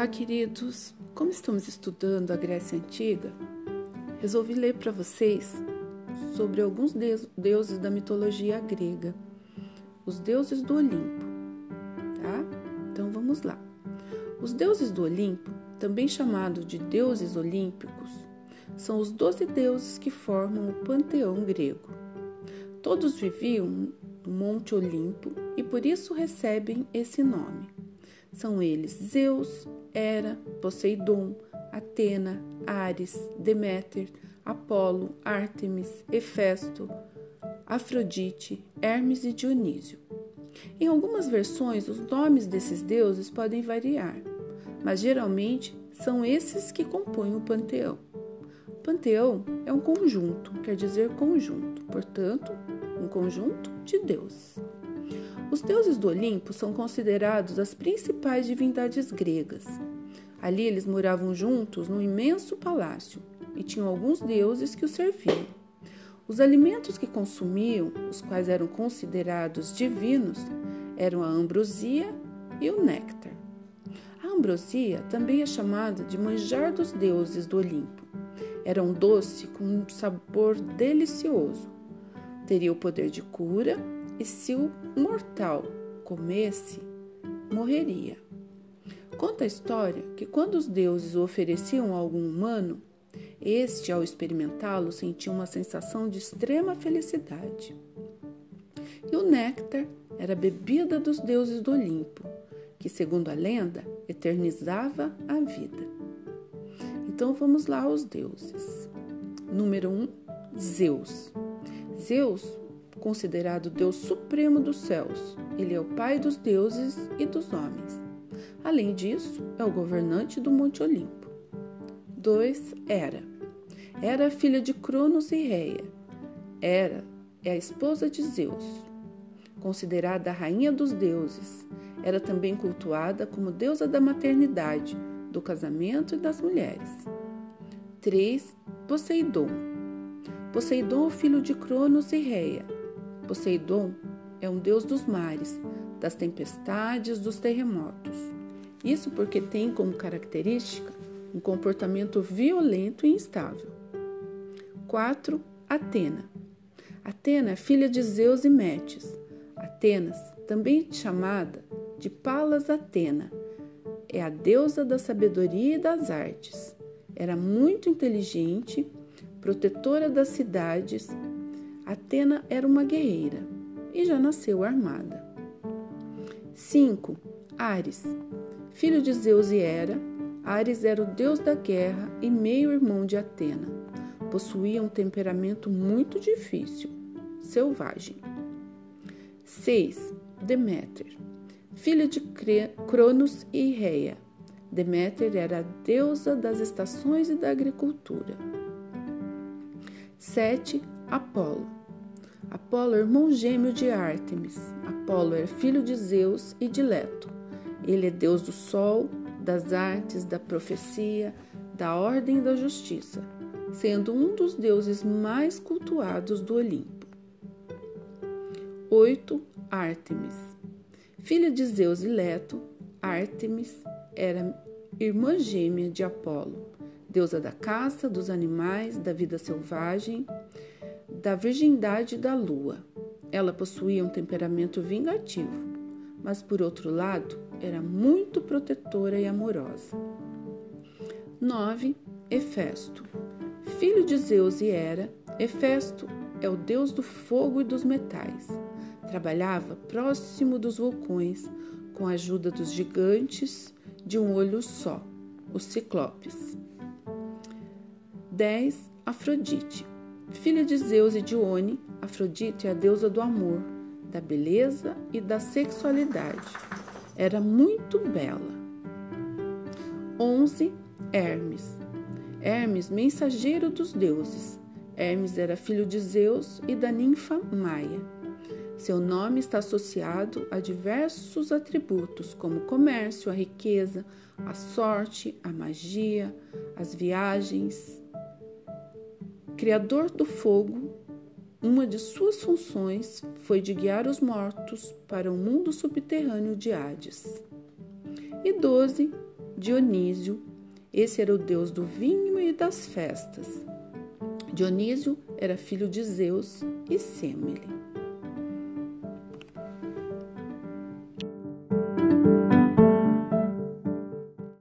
Olá, queridos! Como estamos estudando a Grécia Antiga, resolvi ler para vocês sobre alguns deuses da mitologia grega, os deuses do Olimpo, tá? Então vamos lá. Os deuses do Olimpo, também chamados de deuses olímpicos, são os doze deuses que formam o panteão grego. Todos viviam no Monte Olimpo e por isso recebem esse nome. São eles Zeus, Hera, Poseidon, Atena, Ares, Deméter, Apolo, Ártemis, Hefesto, Afrodite, Hermes e Dionísio. Em algumas versões, os nomes desses deuses podem variar, mas geralmente são esses que compõem o panteão. Panteão é um conjunto, quer dizer conjunto, portanto, um conjunto de deuses. Os deuses do Olimpo são considerados as principais divindades gregas. Ali eles moravam juntos num imenso palácio e tinham alguns deuses que os serviam. Os alimentos que consumiam, os quais eram considerados divinos, eram a ambrosia e o néctar. A ambrosia também é chamada de manjar dos deuses do Olimpo. Era um doce com um sabor delicioso. Teria o poder de cura e se o mortal comesse, morreria. Conta a história que quando os deuses o ofereciam a algum humano, este, ao experimentá-lo, sentia uma sensação de extrema felicidade. E o néctar era a bebida dos deuses do Olimpo, que, segundo a lenda, eternizava a vida. Então vamos lá aos deuses. Número 1, um, Zeus. Zeus considerado Deus supremo dos céus. Ele é o Pai dos deuses e dos homens. Além disso, é o governante do Monte Olimpo. 2. Hera. Era filha de Cronos e Reia. Hera é a esposa de Zeus. Considerada a rainha dos deuses, era também cultuada como deusa da maternidade, do casamento e das mulheres. 3. Poseidon. Poseidon, filho de Cronos e Reia, Poseidon é um deus dos mares, das tempestades, dos terremotos. Isso porque tem como característica um comportamento violento e instável. 4. Atena. Atena é filha de Zeus e Metis. Atenas, também chamada de Palas Atena, é a deusa da sabedoria e das artes. Era muito inteligente, protetora das cidades Atena era uma guerreira e já nasceu armada. 5. Ares. Filho de Zeus e Hera, Ares era o deus da guerra e meio-irmão de Atena. Possuía um temperamento muito difícil, selvagem. 6. Deméter. Filha de Cronos e Reia. Deméter era a deusa das estações e da agricultura. 7. Apolo. Apolo é irmão gêmeo de Ártemis. Apolo é filho de Zeus e de Leto. Ele é deus do sol, das artes, da profecia, da ordem e da justiça, sendo um dos deuses mais cultuados do Olimpo. 8. Ártemis. Filha de Zeus e Leto, Ártemis era irmã gêmea de Apolo, deusa da caça, dos animais, da vida selvagem da virgindade da lua. Ela possuía um temperamento vingativo, mas por outro lado era muito protetora e amorosa. 9. Hefesto. Filho de Zeus e Hera, Hefesto é o deus do fogo e dos metais. Trabalhava próximo dos vulcões com a ajuda dos gigantes de um olho só, os ciclopes. 10. Afrodite. Filha de Zeus e Dione, Afrodite é a deusa do amor, da beleza e da sexualidade. Era muito bela. 11. Hermes. Hermes, mensageiro dos deuses. Hermes era filho de Zeus e da ninfa Maia. Seu nome está associado a diversos atributos, como o comércio, a riqueza, a sorte, a magia, as viagens, Criador do fogo, uma de suas funções foi de guiar os mortos para o mundo subterrâneo de Hades. E 12. Dionísio. Esse era o deus do vinho e das festas. Dionísio era filho de Zeus e Semele.